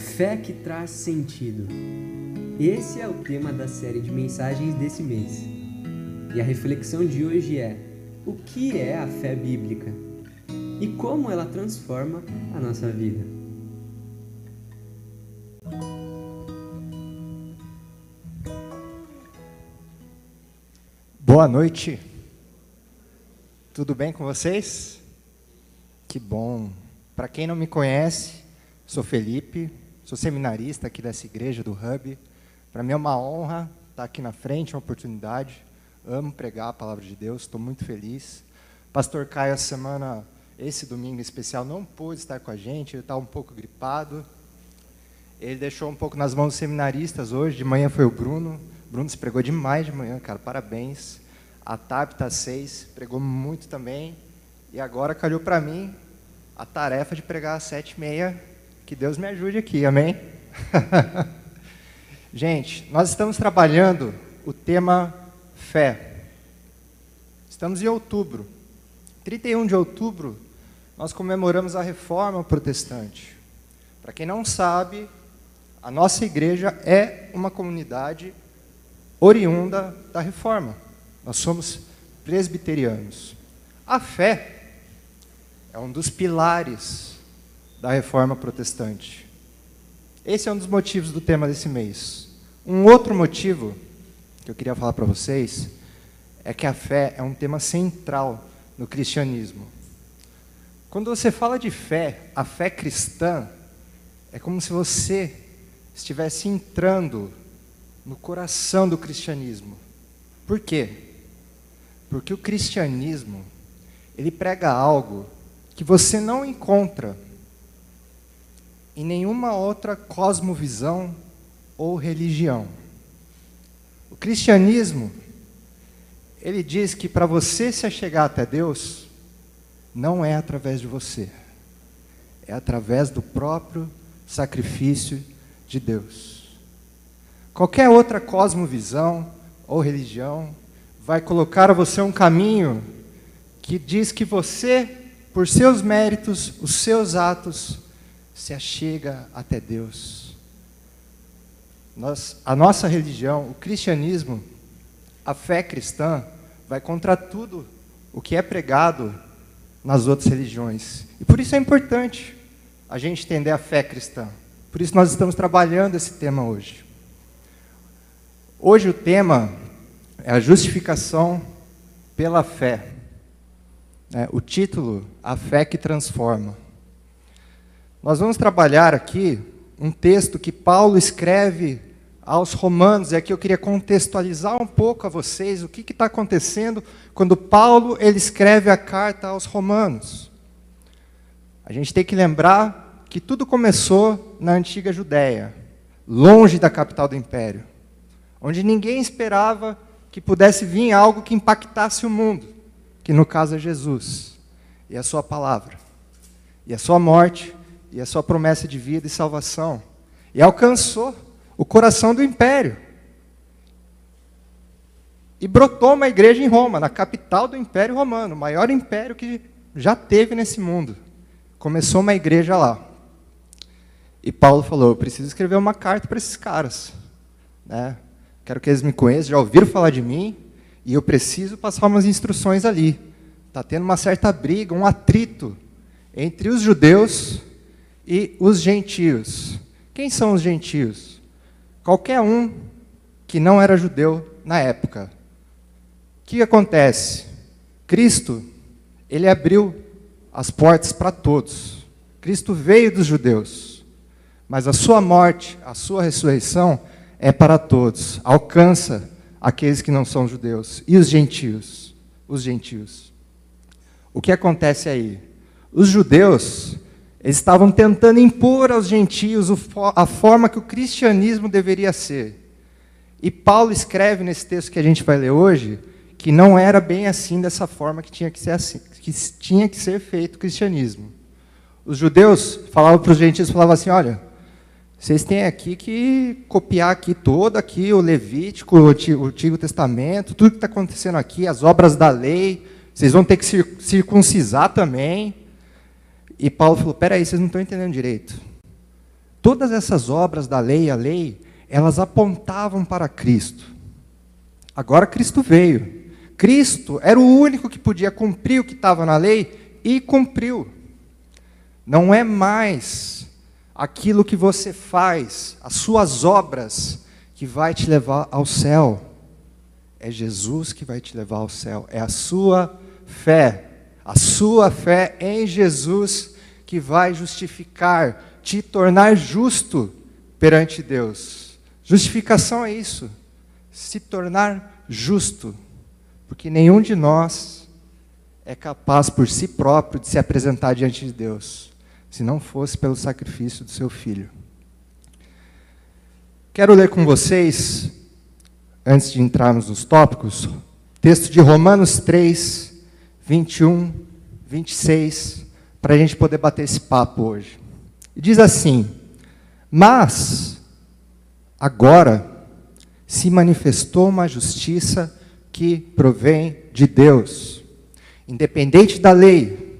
Fé que traz sentido. Esse é o tema da série de mensagens desse mês. E a reflexão de hoje é: o que é a fé bíblica? E como ela transforma a nossa vida? Boa noite. Tudo bem com vocês? Que bom. Para quem não me conhece, sou Felipe, sou seminarista aqui dessa igreja do Hub. Para mim é uma honra estar aqui na frente, uma oportunidade. Amo pregar a palavra de Deus, estou muito feliz. Pastor Caio, essa semana, esse domingo especial, não pôde estar com a gente, ele estava um pouco gripado. Ele deixou um pouco nas mãos dos seminaristas hoje, de manhã foi o Bruno. Bruno se pregou demais de manhã, cara, parabéns. A Tapta 6 pregou muito também. E agora calhou para mim a tarefa de pregar às sete e meia. Que Deus me ajude aqui, amém? Gente, nós estamos trabalhando o tema fé. Estamos em outubro. 31 de outubro, nós comemoramos a reforma protestante. Para quem não sabe, a nossa igreja é uma comunidade oriunda da reforma. Nós somos presbiterianos. A fé é um dos pilares da reforma protestante. Esse é um dos motivos do tema desse mês. Um outro motivo que eu queria falar para vocês é que a fé é um tema central no cristianismo. Quando você fala de fé, a fé cristã é como se você estivesse entrando no coração do cristianismo. Por quê? Porque o cristianismo, ele prega algo que você não encontra em nenhuma outra cosmovisão ou religião. O cristianismo, ele diz que para você se achegar até Deus, não é através de você, é através do próprio sacrifício de Deus. Qualquer outra cosmovisão ou religião vai colocar a você um caminho que diz que você, por seus méritos, os seus atos, se achega até Deus. Nós, a nossa religião, o cristianismo, a fé cristã, vai contra tudo o que é pregado nas outras religiões. E por isso é importante a gente entender a fé cristã. Por isso nós estamos trabalhando esse tema hoje. Hoje o tema é a justificação pela fé. É, o título, A Fé que Transforma. Nós vamos trabalhar aqui um texto que Paulo escreve aos Romanos, e aqui eu queria contextualizar um pouco a vocês o que está acontecendo quando Paulo ele escreve a carta aos Romanos. A gente tem que lembrar que tudo começou na antiga Judéia, longe da capital do império, onde ninguém esperava que pudesse vir algo que impactasse o mundo, que no caso é Jesus e a sua palavra, e a sua morte, e a sua promessa de vida e salvação. E alcançou o coração do império. E brotou uma igreja em Roma, na capital do Império Romano, o maior império que já teve nesse mundo. Começou uma igreja lá. E Paulo falou: Eu preciso escrever uma carta para esses caras. Né? Quero que eles me conheçam, já ouviram falar de mim, e eu preciso passar umas instruções ali. Está tendo uma certa briga, um atrito entre os judeus e os gentios. Quem são os gentios? Qualquer um que não era judeu na época. O que acontece? Cristo, ele abriu as portas para todos. Cristo veio dos judeus, mas a sua morte, a sua ressurreição é para todos, alcança aqueles que não são judeus e os gentios, os gentios. O que acontece aí? Os judeus eles estavam tentando impor aos gentios a forma que o cristianismo deveria ser. E Paulo escreve nesse texto que a gente vai ler hoje que não era bem assim dessa forma que tinha que ser assim, que tinha que ser feito o cristianismo. Os judeus falavam para os gentios, falavam assim, olha, vocês têm aqui que copiar aqui todo aqui o Levítico, o Antigo Testamento, tudo que está acontecendo aqui, as obras da lei. Vocês vão ter que circuncisar também. E Paulo falou: peraí, vocês não estão entendendo direito. todas essas obras da lei, a lei, elas apontavam para Cristo. Agora Cristo veio. Cristo era o único que podia cumprir o que estava na lei e cumpriu. Não é mais aquilo que você faz, as suas obras, que vai te levar ao céu. É Jesus que vai te levar ao céu. É a sua fé. A sua fé em Jesus que vai justificar, te tornar justo perante Deus. Justificação é isso. Se tornar justo. Porque nenhum de nós é capaz por si próprio de se apresentar diante de Deus se não fosse pelo sacrifício do seu filho. Quero ler com vocês, antes de entrarmos nos tópicos, texto de Romanos 3, 21, 26, para a gente poder bater esse papo hoje. Diz assim: Mas, agora, se manifestou uma justiça que provém de Deus, independente da lei,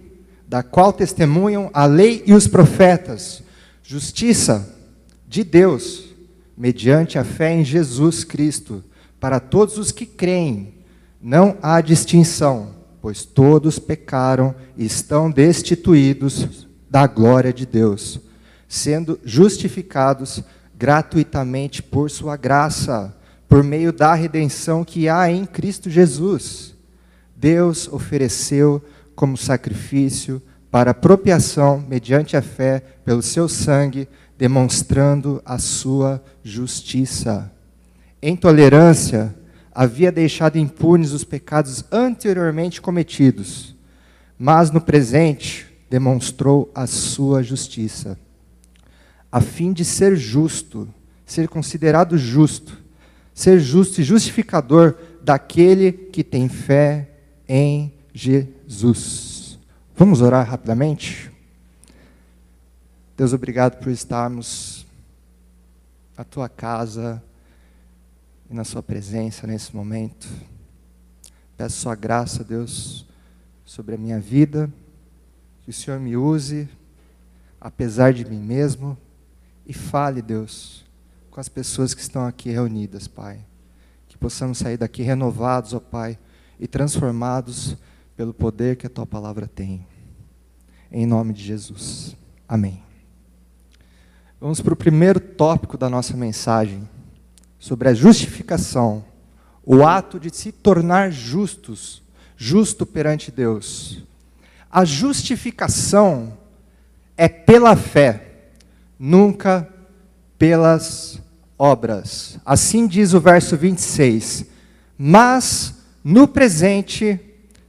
da qual testemunham a lei e os profetas, justiça de Deus, mediante a fé em Jesus Cristo, para todos os que creem. Não há distinção, pois todos pecaram e estão destituídos da glória de Deus, sendo justificados gratuitamente por sua graça, por meio da redenção que há em Cristo Jesus. Deus ofereceu como sacrifício para apropriação mediante a fé pelo seu sangue, demonstrando a sua justiça. Em tolerância, havia deixado impunes os pecados anteriormente cometidos, mas no presente demonstrou a sua justiça, a fim de ser justo, ser considerado justo, ser justo e justificador daquele que tem fé em Jesus. Vamos orar rapidamente? Deus, obrigado por estarmos na tua casa e na sua presença nesse momento. Peço sua graça, Deus, sobre a minha vida, que o Senhor me use, apesar de mim mesmo, e fale, Deus, com as pessoas que estão aqui reunidas, Pai. Que possamos sair daqui renovados, ó Pai, e transformados pelo poder que a tua palavra tem. Em nome de Jesus. Amém. Vamos para o primeiro tópico da nossa mensagem, sobre a justificação, o ato de se tornar justos, justo perante Deus. A justificação é pela fé, nunca pelas obras. Assim diz o verso 26. Mas no presente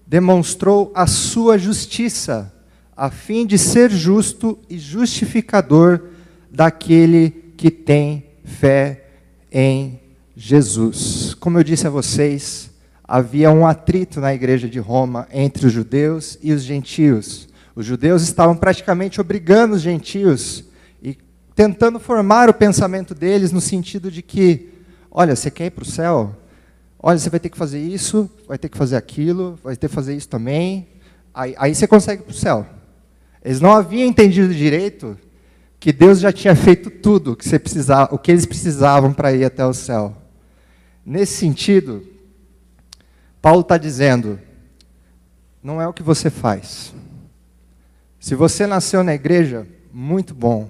demonstrou a sua justiça, a fim de ser justo e justificador daquele que tem fé em Jesus. Como eu disse a vocês, havia um atrito na igreja de Roma entre os judeus e os gentios. Os judeus estavam praticamente obrigando os gentios e tentando formar o pensamento deles no sentido de que, olha, você quer ir para o céu? Olha, você vai ter que fazer isso, vai ter que fazer aquilo, vai ter que fazer isso também. Aí, aí você consegue para o céu. Eles não haviam entendido direito que Deus já tinha feito tudo que você precisava, o que eles precisavam para ir até o céu. Nesse sentido, Paulo está dizendo: não é o que você faz. Se você nasceu na igreja, muito bom.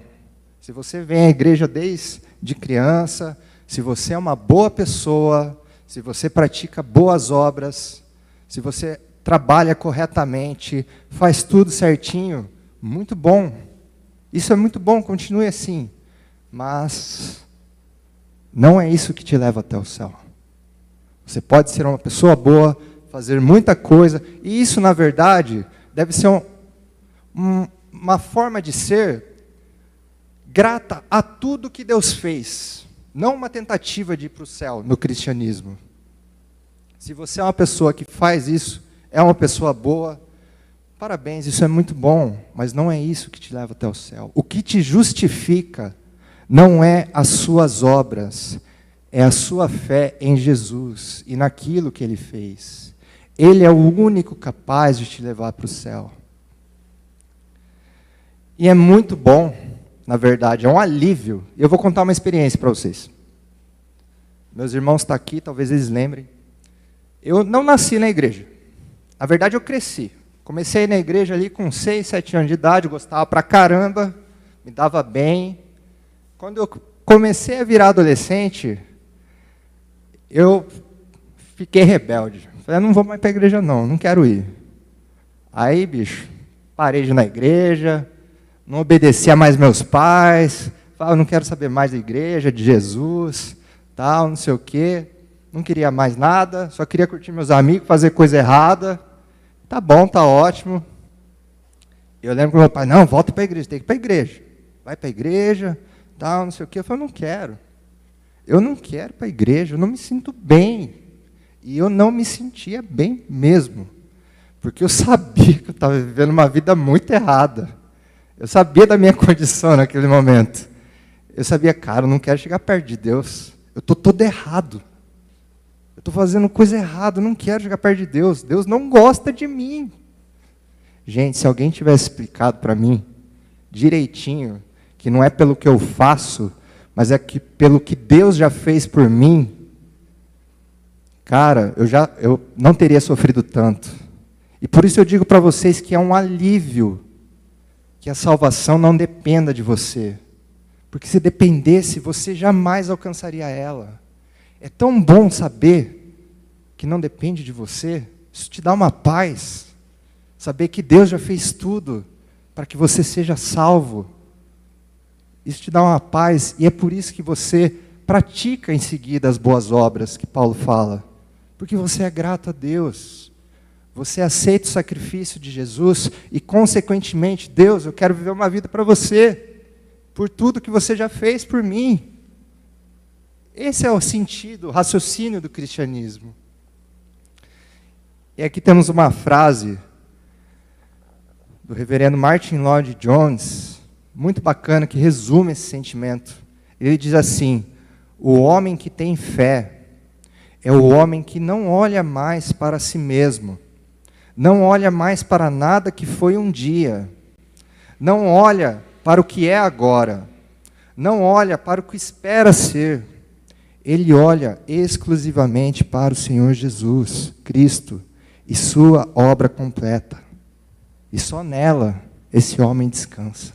Se você vem à igreja desde criança, se você é uma boa pessoa, se você pratica boas obras, se você trabalha corretamente, faz tudo certinho, muito bom. Isso é muito bom, continue assim. Mas não é isso que te leva até o céu. Você pode ser uma pessoa boa, fazer muita coisa, e isso, na verdade, deve ser um, um, uma forma de ser grata a tudo que Deus fez. Não uma tentativa de ir para o céu no cristianismo. Se você é uma pessoa que faz isso, é uma pessoa boa, parabéns, isso é muito bom, mas não é isso que te leva até o céu. O que te justifica não é as suas obras, é a sua fé em Jesus e naquilo que ele fez. Ele é o único capaz de te levar para o céu. E é muito bom na verdade, é um alívio. Eu vou contar uma experiência para vocês. Meus irmãos estão tá aqui, talvez eles lembrem. Eu não nasci na igreja. Na verdade, eu cresci. Comecei na igreja ali com 6, 7 anos de idade, gostava pra caramba, me dava bem. Quando eu comecei a virar adolescente, eu fiquei rebelde. Falei, não vou mais para a igreja não, não quero ir. Aí, bicho, parei de ir na igreja, não obedecia mais meus pais, falava, não quero saber mais da igreja, de Jesus, tal, não sei o quê. Não queria mais nada, só queria curtir meus amigos, fazer coisa errada. Tá bom, tá ótimo. Eu lembro que meu pai, não, volta para a igreja, tem que ir para a igreja. Vai para a igreja, tal, não sei o quê. Eu falei, não quero. Eu não quero para a igreja, eu não me sinto bem. E eu não me sentia bem mesmo. Porque eu sabia que eu estava vivendo uma vida muito errada. Eu sabia da minha condição naquele momento. Eu sabia, cara, eu não quero chegar perto de Deus. Eu estou todo errado. Eu estou fazendo coisa errada, eu não quero chegar perto de Deus. Deus não gosta de mim. Gente, se alguém tivesse explicado para mim direitinho que não é pelo que eu faço, mas é que pelo que Deus já fez por mim, cara, eu já eu não teria sofrido tanto. E por isso eu digo para vocês que é um alívio que a salvação não dependa de você. Porque se dependesse, você jamais alcançaria ela. É tão bom saber que não depende de você. Isso te dá uma paz. Saber que Deus já fez tudo para que você seja salvo. Isso te dá uma paz e é por isso que você pratica em seguida as boas obras que Paulo fala. Porque você é grato a Deus. Você aceita o sacrifício de Jesus e, consequentemente, Deus, eu quero viver uma vida para você, por tudo que você já fez por mim. Esse é o sentido, o raciocínio do cristianismo. E aqui temos uma frase do reverendo Martin Lloyd Jones, muito bacana, que resume esse sentimento. Ele diz assim: O homem que tem fé é o homem que não olha mais para si mesmo, não olha mais para nada que foi um dia, não olha para o que é agora, não olha para o que espera ser, ele olha exclusivamente para o Senhor Jesus, Cristo, e sua obra completa. E só nela esse homem descansa.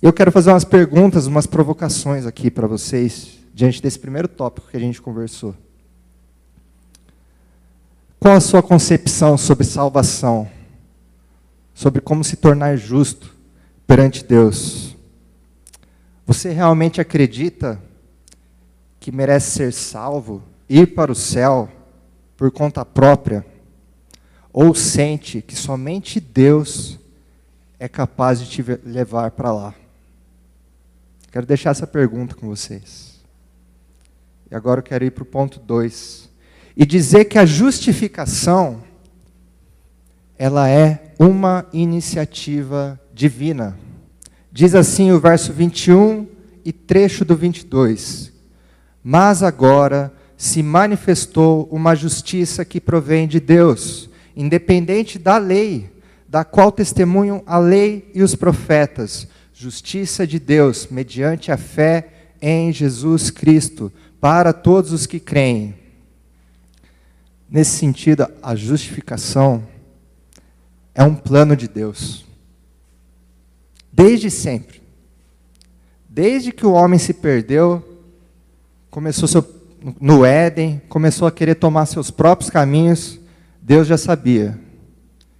Eu quero fazer umas perguntas, umas provocações aqui para vocês, diante desse primeiro tópico que a gente conversou. Qual a sua concepção sobre salvação? Sobre como se tornar justo perante Deus? Você realmente acredita que merece ser salvo, ir para o céu por conta própria? Ou sente que somente Deus é capaz de te levar para lá? Quero deixar essa pergunta com vocês. E agora eu quero ir para o ponto 2. E dizer que a justificação, ela é uma iniciativa divina. Diz assim o verso 21 e trecho do 22. Mas agora se manifestou uma justiça que provém de Deus, independente da lei, da qual testemunham a lei e os profetas, justiça de Deus mediante a fé em Jesus Cristo, para todos os que creem. Nesse sentido, a justificação é um plano de Deus. Desde sempre. Desde que o homem se perdeu, começou seu, no Éden, começou a querer tomar seus próprios caminhos, Deus já sabia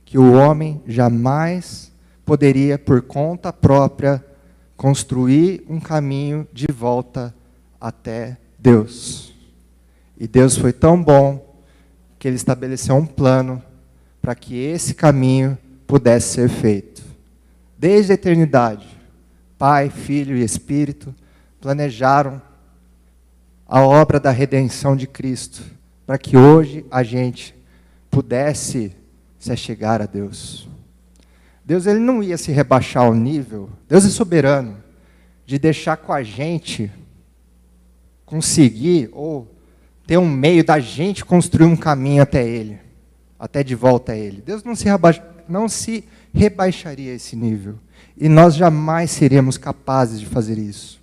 que o homem jamais poderia, por conta própria, construir um caminho de volta até Deus. E Deus foi tão bom que ele estabeleceu um plano para que esse caminho pudesse ser feito desde a eternidade, Pai, Filho e Espírito planejaram a obra da redenção de Cristo, para que hoje a gente pudesse se achegar a Deus. Deus ele não ia se rebaixar ao nível, Deus é soberano, de deixar com a gente conseguir ou ter um meio da gente construir um caminho até Ele, até de volta a Ele. Deus não se, rebaixa, não se rebaixaria esse nível. E nós jamais seríamos capazes de fazer isso.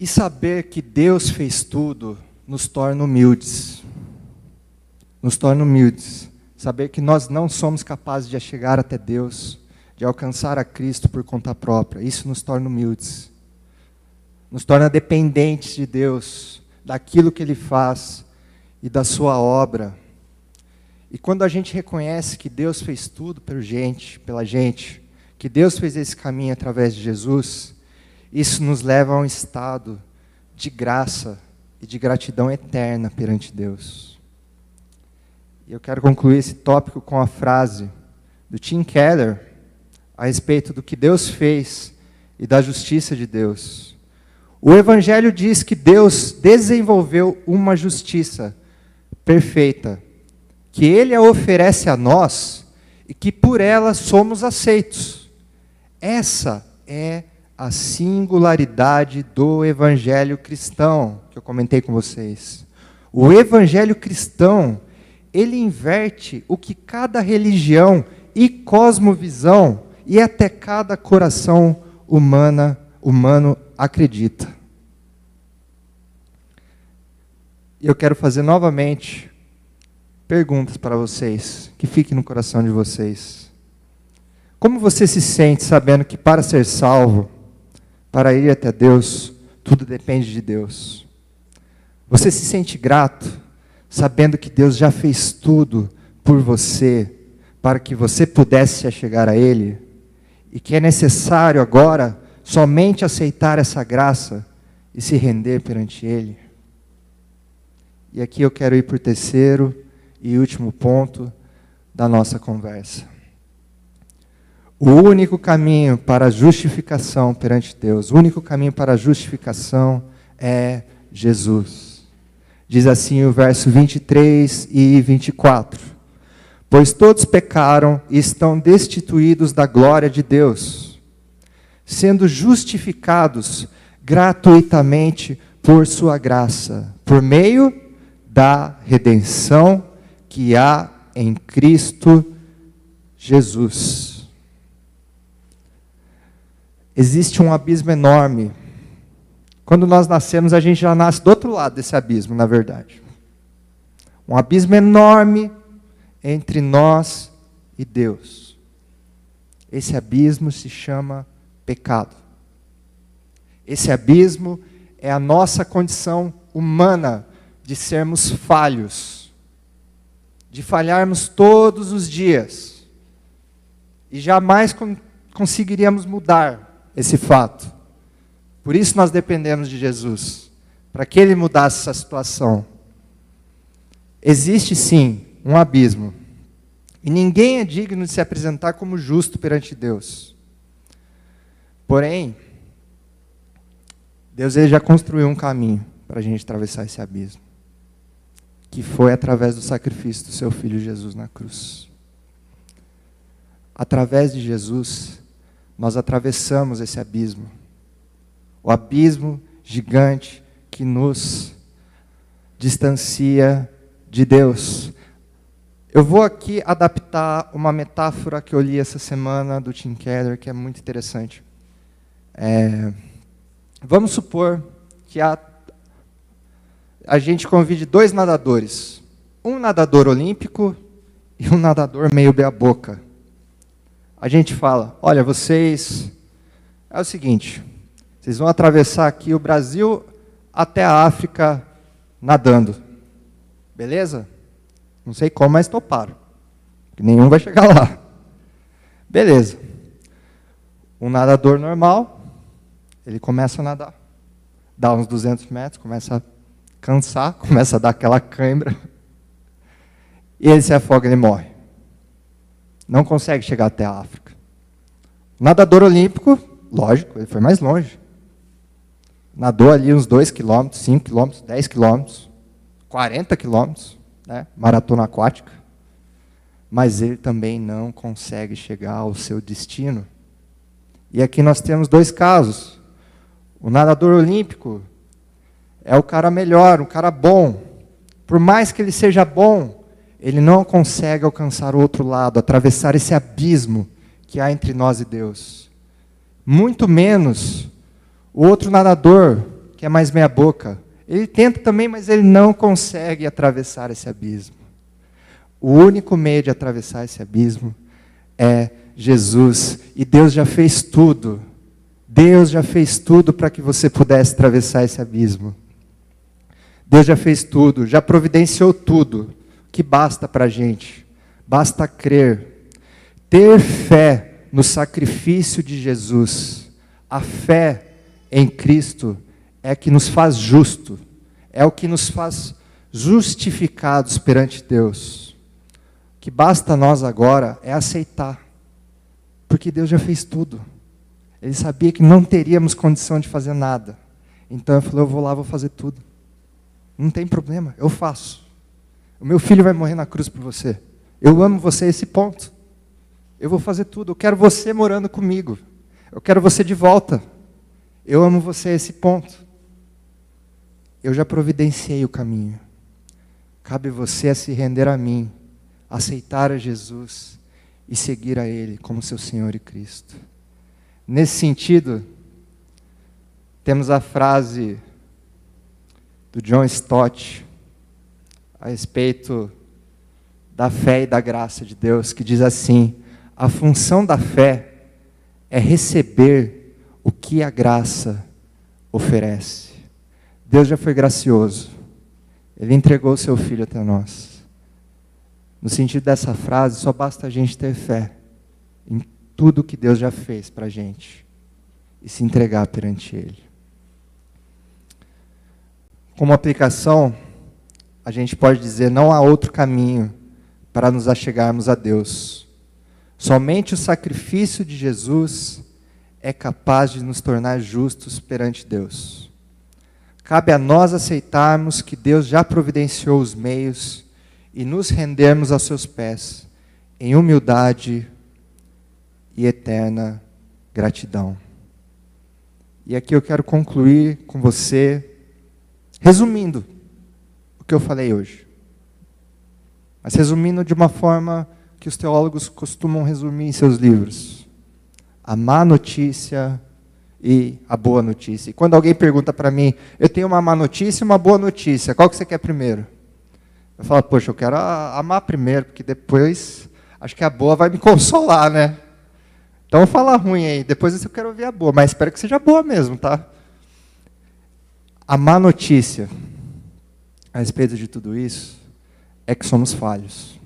E saber que Deus fez tudo nos torna humildes. Nos torna humildes. Saber que nós não somos capazes de chegar até Deus, de alcançar a Cristo por conta própria. Isso nos torna humildes. Nos torna dependentes de Deus, daquilo que Ele faz e da Sua obra. E quando a gente reconhece que Deus fez tudo pela gente, pela gente, que Deus fez esse caminho através de Jesus, isso nos leva a um estado de graça e de gratidão eterna perante Deus. E eu quero concluir esse tópico com a frase do Tim Keller a respeito do que Deus fez e da justiça de Deus. O Evangelho diz que Deus desenvolveu uma justiça perfeita, que Ele a oferece a nós e que por ela somos aceitos. Essa é a singularidade do evangelho cristão, que eu comentei com vocês. O evangelho cristão, ele inverte o que cada religião e cosmovisão e até cada coração humana, humano acredita. Eu quero fazer novamente perguntas para vocês, que fiquem no coração de vocês. Como você se sente sabendo que para ser salvo, para ir até Deus, tudo depende de Deus. Você se sente grato, sabendo que Deus já fez tudo por você, para que você pudesse chegar a Ele, e que é necessário agora somente aceitar essa graça e se render perante Ele. E aqui eu quero ir o terceiro e último ponto da nossa conversa. O único caminho para a justificação perante Deus, o único caminho para a justificação é Jesus. Diz assim o verso 23 e 24: Pois todos pecaram e estão destituídos da glória de Deus, sendo justificados gratuitamente por Sua graça, por meio da redenção que há em Cristo Jesus existe um abismo enorme. Quando nós nascemos, a gente já nasce do outro lado desse abismo, na verdade. Um abismo enorme entre nós e Deus. Esse abismo se chama pecado. Esse abismo é a nossa condição humana de sermos falhos, de falharmos todos os dias e jamais conseguiríamos mudar esse fato. Por isso nós dependemos de Jesus, para que ele mudasse essa situação. Existe sim um abismo. E ninguém é digno de se apresentar como justo perante Deus. Porém, Deus ele já construiu um caminho para a gente atravessar esse abismo. Que foi através do sacrifício do seu filho Jesus na cruz. Através de Jesus, nós atravessamos esse abismo. O abismo gigante que nos distancia de Deus. Eu vou aqui adaptar uma metáfora que eu li essa semana do Tim Keller, que é muito interessante. É, vamos supor que a, a gente convide dois nadadores, um nadador olímpico e um nadador meio meia-boca a gente fala: olha, vocês. É o seguinte, vocês vão atravessar aqui o Brasil até a África nadando. Beleza? Não sei como, mas toparam. Nenhum vai chegar lá. Beleza. Um nadador normal, ele começa a nadar. Dá uns 200 metros, começa a cansar, começa a dar aquela cãibra. E ele se afoga, ele morre não consegue chegar até a África. Nadador olímpico, lógico, ele foi mais longe. Nadou ali uns 2 quilômetros, 5 quilômetros, 10 quilômetros, 40 quilômetros, né? maratona aquática. Mas ele também não consegue chegar ao seu destino. E aqui nós temos dois casos. O nadador olímpico é o cara melhor, o cara bom. Por mais que ele seja bom, ele não consegue alcançar o outro lado, atravessar esse abismo que há entre nós e Deus. Muito menos o outro nadador, que é mais meia-boca. Ele tenta também, mas ele não consegue atravessar esse abismo. O único meio de atravessar esse abismo é Jesus. E Deus já fez tudo. Deus já fez tudo para que você pudesse atravessar esse abismo. Deus já fez tudo, já providenciou tudo que basta para a gente. Basta crer. Ter fé no sacrifício de Jesus. A fé em Cristo é que nos faz justo, é o que nos faz justificados perante Deus. O que basta a nós agora é aceitar, porque Deus já fez tudo. Ele sabia que não teríamos condição de fazer nada. Então eu falei: eu vou lá, vou fazer tudo. Não tem problema, eu faço. O meu filho vai morrer na cruz por você. Eu amo você a esse ponto. Eu vou fazer tudo. Eu quero você morando comigo. Eu quero você de volta. Eu amo você a esse ponto. Eu já providenciei o caminho. Cabe você a se render a mim, aceitar a Jesus e seguir a Ele como seu Senhor e Cristo. Nesse sentido, temos a frase do John Stott a respeito da fé e da graça de Deus, que diz assim: a função da fé é receber o que a graça oferece. Deus já foi gracioso, Ele entregou seu filho até nós. No sentido dessa frase, só basta a gente ter fé em tudo que Deus já fez para a gente e se entregar perante Ele. Como aplicação, a gente pode dizer: não há outro caminho para nos achegarmos a Deus. Somente o sacrifício de Jesus é capaz de nos tornar justos perante Deus. Cabe a nós aceitarmos que Deus já providenciou os meios e nos rendermos aos seus pés, em humildade e eterna gratidão. E aqui eu quero concluir com você Resumindo o que eu falei hoje. Mas resumindo de uma forma que os teólogos costumam resumir em seus livros: a má notícia e a boa notícia. E quando alguém pergunta para mim, eu tenho uma má notícia e uma boa notícia, qual que você quer primeiro? Eu falo, poxa, eu quero a, má primeiro, porque depois acho que a boa vai me consolar, né? Então fala ruim aí, depois eu quero ouvir a boa, mas espero que seja boa mesmo, tá? A má notícia a respeito de tudo isso é que somos falhos.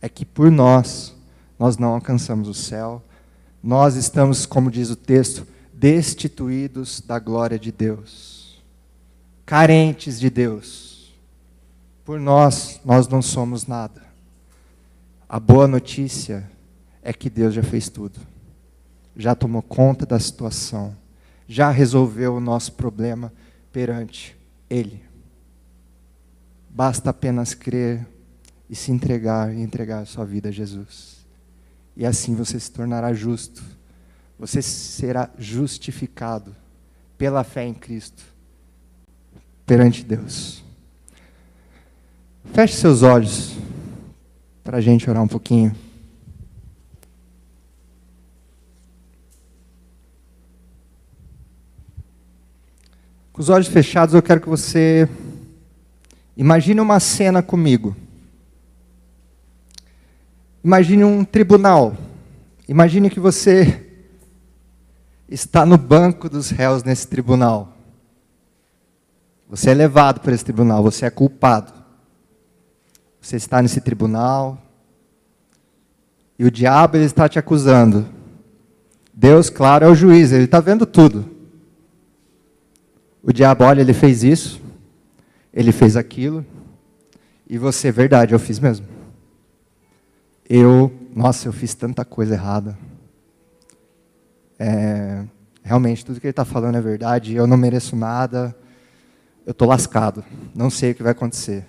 É que por nós, nós não alcançamos o céu. Nós estamos, como diz o texto, destituídos da glória de Deus. Carentes de Deus. Por nós, nós não somos nada. A boa notícia é que Deus já fez tudo. Já tomou conta da situação já resolveu o nosso problema perante Ele. Basta apenas crer e se entregar e entregar a sua vida a Jesus. E assim você se tornará justo. Você será justificado pela fé em Cristo perante Deus. Feche seus olhos para a gente orar um pouquinho. Com os olhos fechados, eu quero que você imagine uma cena comigo. Imagine um tribunal. Imagine que você está no banco dos réus nesse tribunal. Você é levado para esse tribunal, você é culpado. Você está nesse tribunal e o diabo ele está te acusando. Deus, claro, é o juiz, ele está vendo tudo. O diabo, olha, ele fez isso, ele fez aquilo, e você, verdade, eu fiz mesmo. Eu, nossa, eu fiz tanta coisa errada. É, realmente, tudo que ele está falando é verdade, eu não mereço nada, eu estou lascado, não sei o que vai acontecer.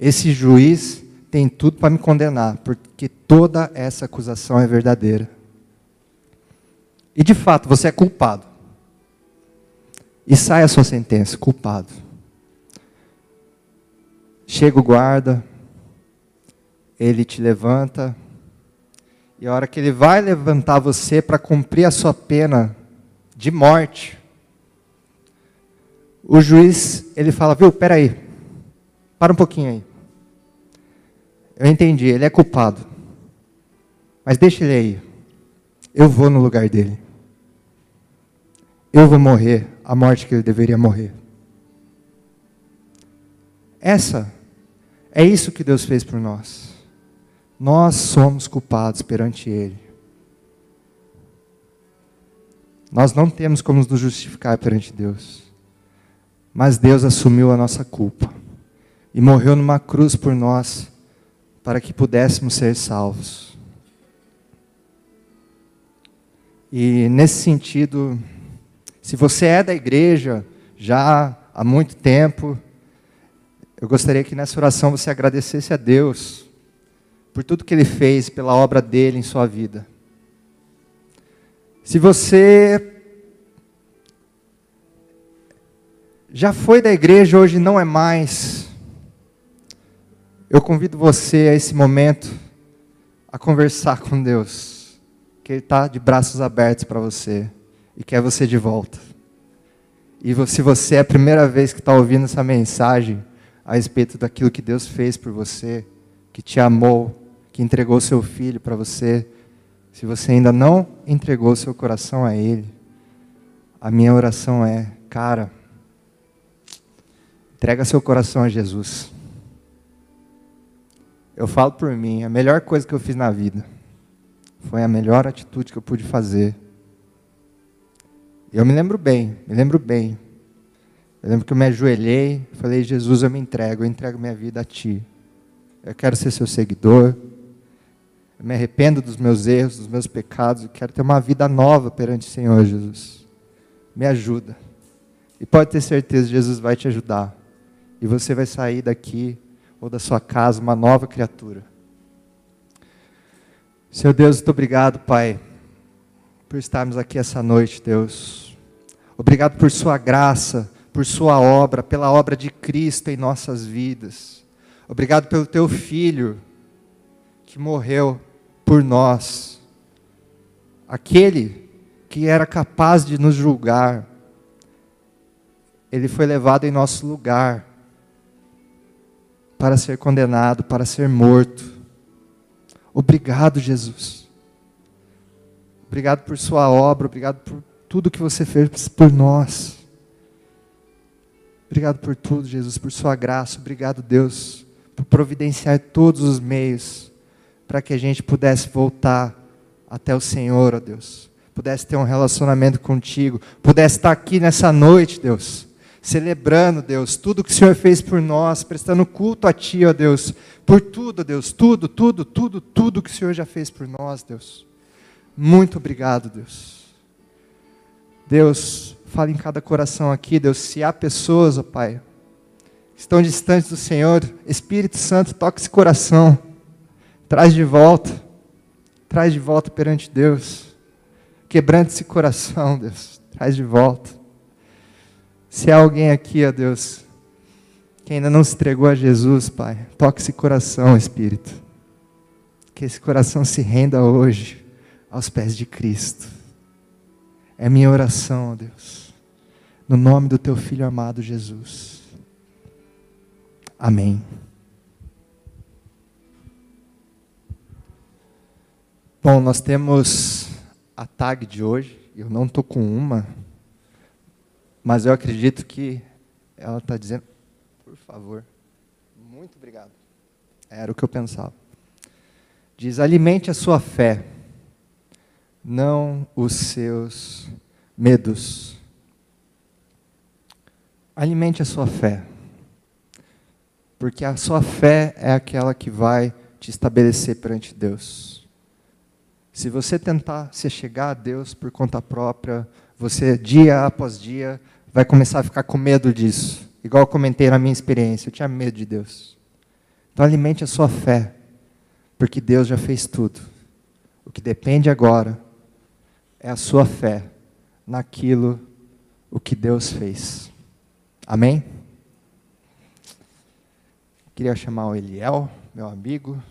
Esse juiz tem tudo para me condenar, porque toda essa acusação é verdadeira. E de fato, você é culpado e sai a sua sentença, culpado. Chega o guarda, ele te levanta E a hora que ele vai levantar você para cumprir a sua pena de morte, o juiz, ele fala, viu, peraí, para um pouquinho aí. Eu entendi, ele é culpado. Mas deixa ele aí. Eu vou no lugar dele. Eu vou morrer a morte que ele deveria morrer. Essa é isso que Deus fez por nós. Nós somos culpados perante Ele. Nós não temos como nos justificar perante Deus. Mas Deus assumiu a nossa culpa e morreu numa cruz por nós para que pudéssemos ser salvos. E nesse sentido, se você é da igreja já há muito tempo, eu gostaria que nessa oração você agradecesse a Deus por tudo que Ele fez, pela obra dele em sua vida. Se você já foi da igreja, hoje não é mais, eu convido você a esse momento a conversar com Deus, que Ele está de braços abertos para você e quer você de volta. E se você é a primeira vez que está ouvindo essa mensagem, a respeito daquilo que Deus fez por você, que te amou, que entregou seu filho para você. Se você ainda não entregou seu coração a Ele, a minha oração é, cara, entrega seu coração a Jesus. Eu falo por mim, a melhor coisa que eu fiz na vida foi a melhor atitude que eu pude fazer. Eu me lembro bem, me lembro bem eu lembro que eu me ajoelhei e falei: Jesus, eu me entrego, eu entrego minha vida a Ti. Eu quero ser seu seguidor. Eu me arrependo dos meus erros, dos meus pecados. Eu quero ter uma vida nova perante o Senhor Jesus. Me ajuda. E pode ter certeza, Jesus vai te ajudar. E você vai sair daqui ou da sua casa uma nova criatura. Senhor Deus, muito obrigado, Pai, por estarmos aqui essa noite, Deus. Obrigado por Sua graça por Sua obra, pela obra de Cristo em nossas vidas. Obrigado pelo Teu Filho que morreu por nós. Aquele que era capaz de nos julgar, ele foi levado em nosso lugar para ser condenado, para ser morto. Obrigado, Jesus. Obrigado por Sua obra, obrigado por tudo que você fez por nós. Obrigado por tudo, Jesus, por Sua graça. Obrigado, Deus, por providenciar todos os meios para que a gente pudesse voltar até o Senhor, ó Deus. Pudesse ter um relacionamento contigo. Pudesse estar aqui nessa noite, Deus. Celebrando, Deus, tudo que o Senhor fez por nós, prestando culto a Ti, ó Deus. Por tudo, Deus. Tudo, tudo, tudo, tudo que o Senhor já fez por nós, Deus. Muito obrigado, Deus. Deus, Fala em cada coração aqui, Deus. Se há pessoas, ó Pai, que estão distantes do Senhor, Espírito Santo, toca esse coração. Traz de volta. Traz de volta perante Deus. Quebrante esse coração, Deus. Traz de volta. Se há alguém aqui, ó Deus, que ainda não se entregou a Jesus, Pai, toque esse coração, Espírito. Que esse coração se renda hoje aos pés de Cristo. É minha oração, ó Deus no nome do teu filho amado Jesus. Amém. Bom, nós temos a tag de hoje. Eu não estou com uma, mas eu acredito que ela está dizendo. Por favor. Muito obrigado. Era o que eu pensava. Diz: alimente a sua fé, não os seus medos. Alimente a sua fé. Porque a sua fé é aquela que vai te estabelecer perante Deus. Se você tentar se chegar a Deus por conta própria, você dia após dia vai começar a ficar com medo disso. Igual eu comentei na minha experiência, eu tinha medo de Deus. Então alimente a sua fé, porque Deus já fez tudo. O que depende agora é a sua fé naquilo o que Deus fez. Amém? Queria chamar o Eliel, meu amigo.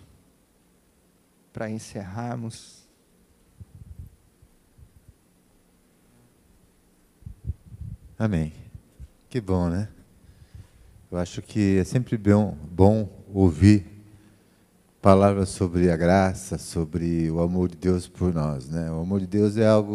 para encerrarmos. Amém. Que bom, né? Eu acho que é sempre bom, bom ouvir palavras sobre a graça, sobre o amor de Deus por nós, né? O amor de Deus é algo